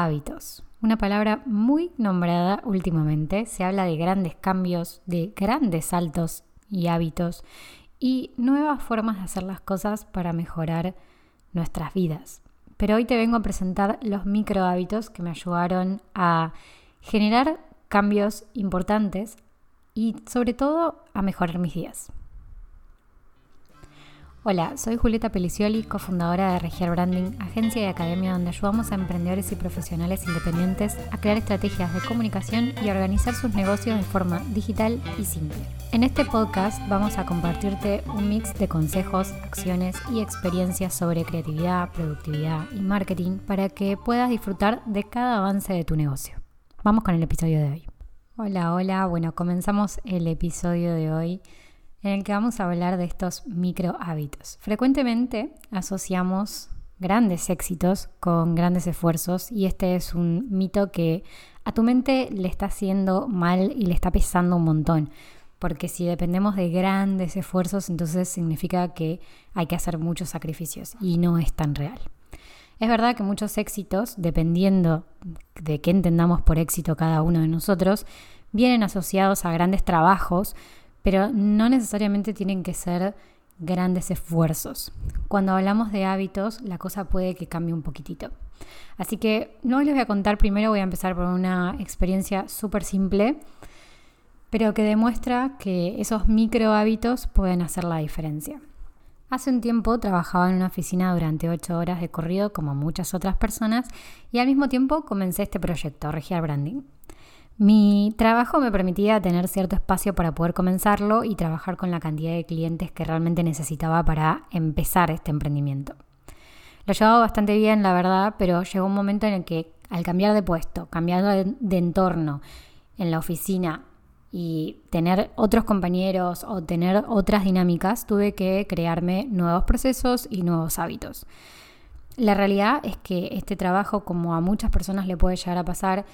Hábitos. Una palabra muy nombrada últimamente. Se habla de grandes cambios, de grandes saltos y hábitos y nuevas formas de hacer las cosas para mejorar nuestras vidas. Pero hoy te vengo a presentar los micro hábitos que me ayudaron a generar cambios importantes y sobre todo a mejorar mis días. Hola, soy Julieta Pelicioli, cofundadora de Regiar Branding, agencia y academia donde ayudamos a emprendedores y profesionales independientes a crear estrategias de comunicación y a organizar sus negocios de forma digital y simple. En este podcast vamos a compartirte un mix de consejos, acciones y experiencias sobre creatividad, productividad y marketing para que puedas disfrutar de cada avance de tu negocio. Vamos con el episodio de hoy. Hola, hola, bueno, comenzamos el episodio de hoy en el que vamos a hablar de estos micro hábitos. Frecuentemente asociamos grandes éxitos con grandes esfuerzos y este es un mito que a tu mente le está haciendo mal y le está pesando un montón. Porque si dependemos de grandes esfuerzos, entonces significa que hay que hacer muchos sacrificios y no es tan real. Es verdad que muchos éxitos, dependiendo de qué entendamos por éxito cada uno de nosotros, vienen asociados a grandes trabajos pero no necesariamente tienen que ser grandes esfuerzos. Cuando hablamos de hábitos, la cosa puede que cambie un poquitito. Así que no les voy a contar primero, voy a empezar por una experiencia súper simple, pero que demuestra que esos micro hábitos pueden hacer la diferencia. Hace un tiempo trabajaba en una oficina durante ocho horas de corrido como muchas otras personas y al mismo tiempo comencé este proyecto, Regiar Branding. Mi trabajo me permitía tener cierto espacio para poder comenzarlo y trabajar con la cantidad de clientes que realmente necesitaba para empezar este emprendimiento. Lo llevaba bastante bien, la verdad, pero llegó un momento en el que al cambiar de puesto, cambiar de, entorno en la oficina y tener otros compañeros o tener otras dinámicas, tuve que crearme nuevos procesos y nuevos hábitos. La realidad es que este trabajo, como a muchas personas le puede llegar a pasar,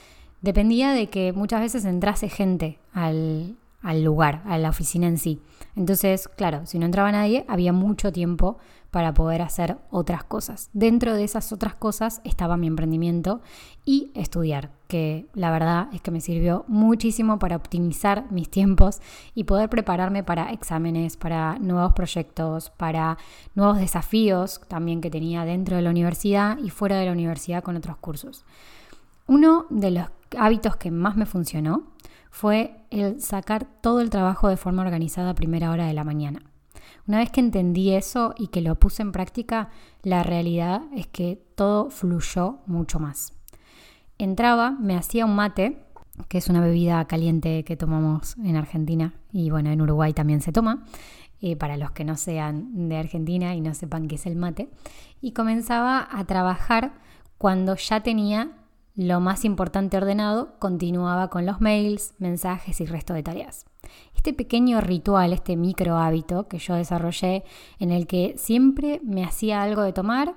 dependía de que muchas veces entrase gente al, lugar, a la oficina en sí. Entonces, claro, si no entraba nadie, había mucho tiempo para poder hacer otras cosas. Dentro de esas otras cosas estaba mi emprendimiento y estudiar, que la verdad es que me sirvió muchísimo para optimizar mis tiempos y poder prepararme para exámenes, para nuevos proyectos, para nuevos desafíos también que tenía dentro de la universidad y fuera de la universidad con otros cursos. Uno de los hábitos que más me funcionó fue el sacar todo el trabajo de forma organizada a primera hora de la mañana. Una vez que entendí eso y que lo puse en práctica, la realidad es que todo fluyó mucho más. Entraba, me hacía un mate, que es una bebida caliente que tomamos en Argentina y bueno, en Uruguay también se toma, eh, para los que no sean de Argentina y no sepan qué es el mate, y comenzaba a trabajar cuando ya tenía lo más importante ordenado, continuaba con los mails, mensajes y resto de tareas. Este pequeño ritual, este micro hábito que yo desarrollé en el que siempre me hacía algo de tomar,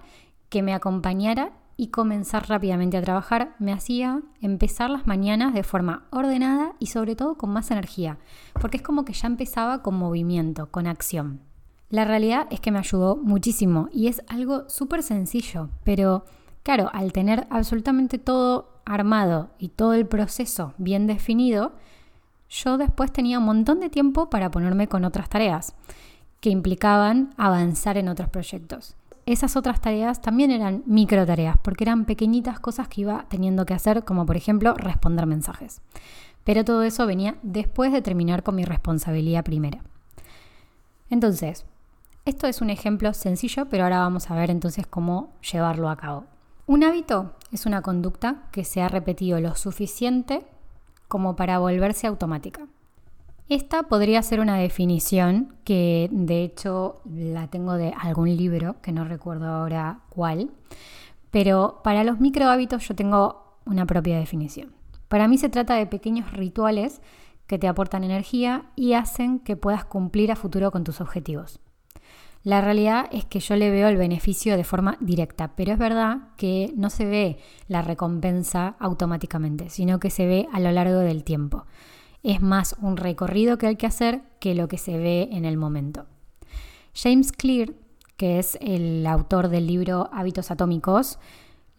que me acompañara y comenzar rápidamente a trabajar, me hacía empezar las mañanas de forma ordenada y sobre todo con más energía, porque es como que ya empezaba con movimiento, con acción. La realidad es que me ayudó muchísimo y es algo súper sencillo, pero Claro, al tener absolutamente todo armado y todo el proceso bien definido, yo después tenía un montón de tiempo para ponerme con otras tareas que implicaban avanzar en otros proyectos. Esas otras tareas también eran micro tareas, porque eran pequeñitas cosas que iba teniendo que hacer, como por ejemplo responder mensajes. Pero todo eso venía después de terminar con mi responsabilidad primera. Entonces, esto es un ejemplo sencillo, pero ahora vamos a ver entonces cómo llevarlo a cabo. Un hábito es una conducta que se ha repetido lo suficiente como para volverse automática. Esta podría ser una definición que de hecho la tengo de algún libro, que no recuerdo ahora cuál, pero para los micro hábitos yo tengo una propia definición. Para mí se trata de pequeños rituales que te aportan energía y hacen que puedas cumplir a futuro con tus objetivos. La realidad es que yo le veo el beneficio de forma directa, pero es verdad que no se ve la recompensa automáticamente, sino que se ve a lo largo del tiempo. Es más un recorrido que hay que hacer que lo que se ve en el momento. James Clear, que es el autor del libro Hábitos Atómicos,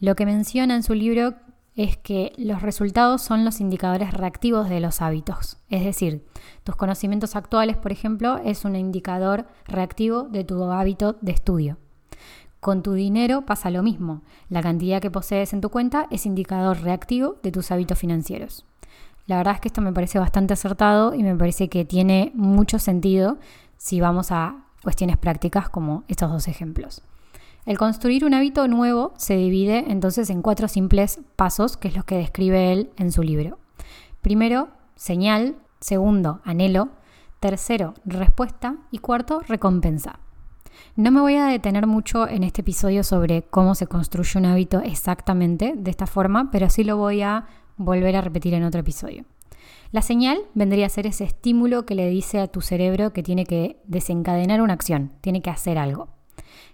lo que menciona en su libro es que los resultados son los indicadores reactivos de los hábitos. Es decir, tus conocimientos actuales, por ejemplo, es un indicador reactivo de tu hábito de estudio. Con tu dinero pasa lo mismo. La cantidad que posees en tu cuenta es indicador reactivo de tus hábitos financieros. La verdad es que esto me parece bastante acertado y me parece que tiene mucho sentido si vamos a cuestiones prácticas como estos dos ejemplos. El construir un hábito nuevo se divide entonces en cuatro simples pasos, que es lo que describe él en su libro. Primero, señal. Segundo, anhelo. Tercero, respuesta. Y cuarto, recompensa. No me voy a detener mucho en este episodio sobre cómo se construye un hábito exactamente de esta forma, pero sí lo voy a volver a repetir en otro episodio. La señal vendría a ser ese estímulo que le dice a tu cerebro que tiene que desencadenar una acción, tiene que hacer algo.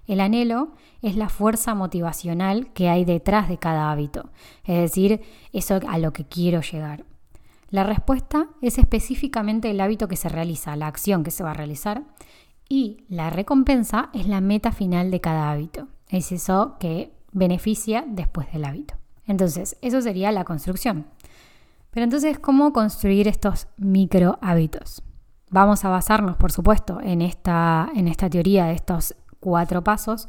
El anhelo es la fuerza motivacional que hay detrás de cada hábito, es decir, eso a lo que quiero llegar. La respuesta es específicamente el hábito que se realiza, la acción que se va a realizar, y la recompensa es la meta final de cada hábito, es eso que beneficia después del hábito. Entonces, eso sería la construcción. Pero entonces, ¿cómo construir estos micro hábitos? Vamos a basarnos, por supuesto, en esta, en esta teoría de estos cuatro pasos,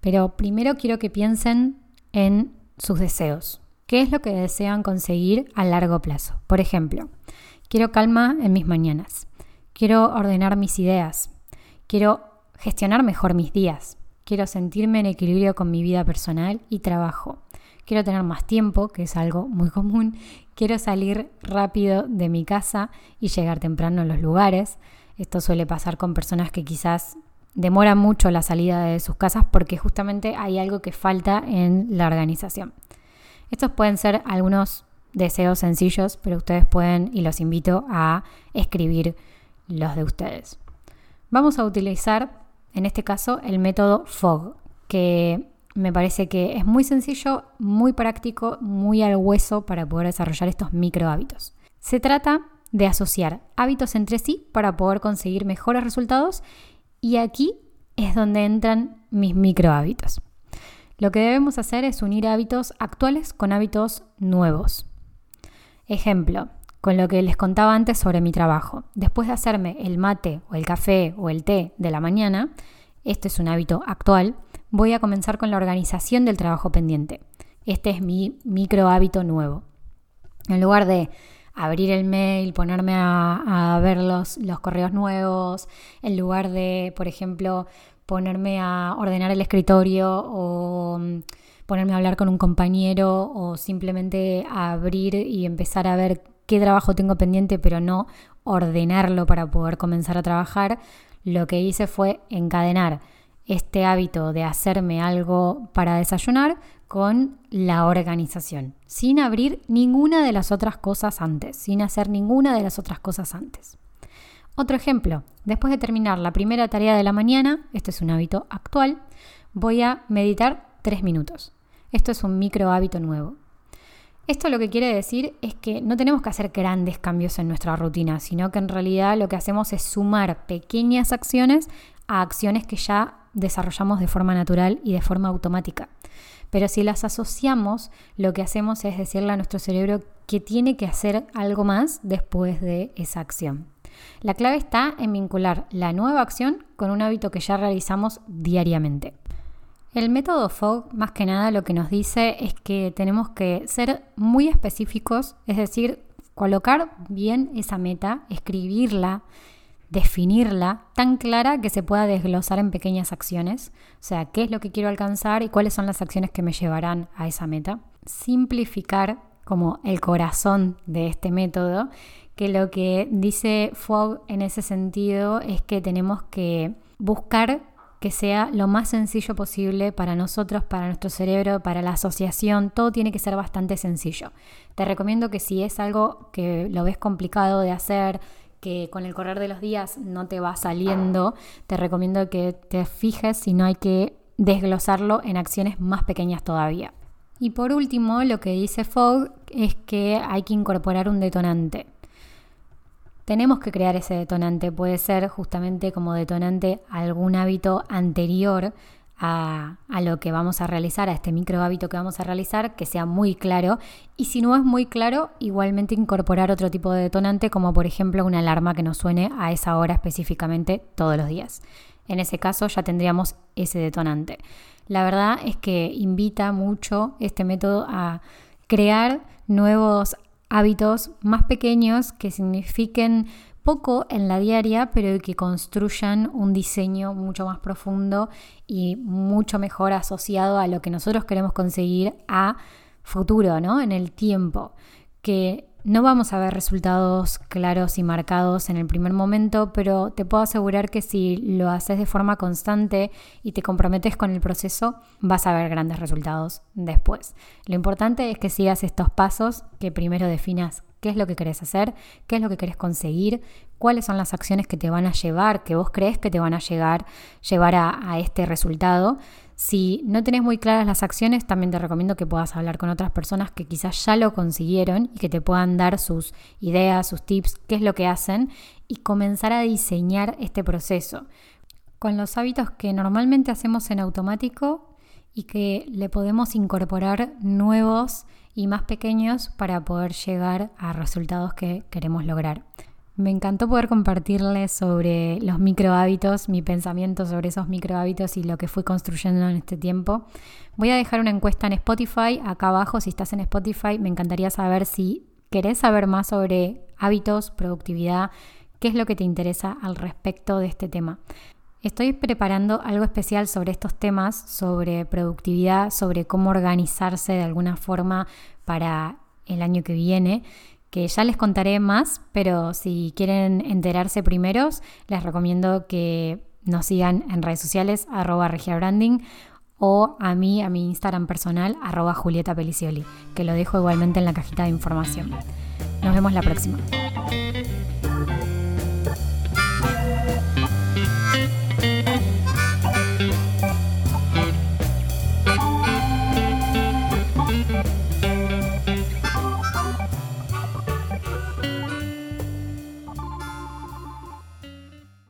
pero primero quiero que piensen en sus deseos. ¿Qué es lo que desean conseguir a largo plazo? Por ejemplo, quiero calma en mis mañanas, quiero ordenar mis ideas, quiero gestionar mejor mis días, quiero sentirme en equilibrio con mi vida personal y trabajo, quiero tener más tiempo, que es algo muy común, quiero salir rápido de mi casa y llegar temprano a los lugares. Esto suele pasar con personas que quizás demora mucho la salida de sus casas porque justamente hay algo que falta en la organización. Estos pueden ser algunos deseos sencillos, pero ustedes pueden y los invito a escribir los de ustedes. Vamos a utilizar en este caso el método FOG, que me parece que es muy sencillo, muy práctico, muy al hueso para poder desarrollar estos micro hábitos. Se trata de asociar hábitos entre sí para poder conseguir mejores resultados y aquí es donde entran mis micro hábitos. Lo que debemos hacer es unir hábitos actuales con hábitos nuevos. Ejemplo, con lo que les contaba antes sobre mi trabajo. Después de hacerme el mate o el café o el té de la mañana, este es un hábito actual, voy a comenzar con la organización del trabajo pendiente. Este es mi micro hábito nuevo. En lugar de abrir el mail, ponerme a, ver los, los correos nuevos, en lugar de, por ejemplo, ponerme a ordenar el escritorio o mm, ponerme a hablar con un compañero o simplemente abrir y empezar a ver qué trabajo tengo pendiente, pero no ordenarlo para poder comenzar a trabajar, lo que hice fue encadenar este hábito de hacerme algo para desayunar con la organización, sin abrir ninguna de las otras cosas antes, sin hacer ninguna de las otras cosas antes. Otro ejemplo, después de terminar la primera tarea de la mañana, este es un hábito actual, voy a meditar tres minutos. Esto es un micro hábito nuevo. Esto lo que quiere decir es que no tenemos que hacer grandes cambios en nuestra rutina, sino que en realidad lo que hacemos es sumar pequeñas acciones a acciones que ya desarrollamos de forma natural y de forma automática. Pero si las asociamos, lo que hacemos es decirle a nuestro cerebro que tiene que hacer algo más después de esa acción. La clave está en vincular la nueva acción con un hábito que ya realizamos diariamente. El método FOG más que nada lo que nos dice es que tenemos que ser muy específicos, es decir, colocar bien esa meta, escribirla, definirla tan clara que se pueda desglosar en pequeñas acciones, o sea, qué es lo que quiero alcanzar y cuáles son las acciones que me llevarán a esa meta. Simplificar como el corazón de este método, que lo que dice Fogg en ese sentido es que tenemos que buscar que sea lo más sencillo posible para nosotros, para nuestro cerebro, para la asociación, todo tiene que ser bastante sencillo. Te recomiendo que si es algo que lo ves complicado de hacer, que con el correr de los días no te va saliendo, te recomiendo que te fijes si no hay que desglosarlo en acciones más pequeñas todavía. Y por último, lo que dice Fogg es que hay que incorporar un detonante. Tenemos que crear ese detonante, puede ser justamente como detonante algún hábito anterior a, lo que vamos a realizar, a este micro hábito que vamos a realizar, que sea muy claro. Y si no es muy claro, igualmente incorporar otro tipo de detonante, como por ejemplo una alarma que nos suene a esa hora específicamente todos los días. En ese caso ya tendríamos ese detonante. La verdad es que invita mucho este método a crear nuevos hábitos más pequeños que signifiquen poco en la diaria, pero que construyan un diseño mucho más profundo y mucho mejor asociado a lo que nosotros queremos conseguir a futuro, ¿no? En el tiempo. Que no vamos a ver resultados claros y marcados en el primer momento, pero te puedo asegurar que si lo haces de forma constante y te comprometes con el proceso, vas a ver grandes resultados después. Lo importante es que sigas estos pasos, que primero definas qué es lo que querés hacer, qué es lo que querés conseguir, cuáles son las acciones que te van a llevar, que vos crees que te van a llegar, llevar a, a este resultado. Si no tenés muy claras las acciones, también te recomiendo que puedas hablar con otras personas que quizás ya lo consiguieron y que te puedan dar sus ideas, sus tips, qué es lo que hacen y comenzar a diseñar este proceso con los hábitos que normalmente hacemos en automático y que le podemos incorporar nuevos y más pequeños para poder llegar a resultados que queremos lograr. Me encantó poder compartirles sobre los micro hábitos, mi pensamiento sobre esos micro hábitos y lo que fui construyendo en este tiempo. Voy a dejar una encuesta en Spotify, acá abajo, si estás en Spotify, me encantaría saber si querés saber más sobre hábitos, productividad, qué es lo que te interesa al respecto de este tema. Estoy preparando algo especial sobre estos temas, sobre productividad, sobre cómo organizarse de alguna forma para el año que viene que ya les contaré más, pero si quieren enterarse primeros, les recomiendo que nos sigan en redes sociales, arroba regiabranding, o a mí, a mi Instagram personal, arroba Julieta que lo dejo igualmente en la cajita de información. Nos vemos la próxima.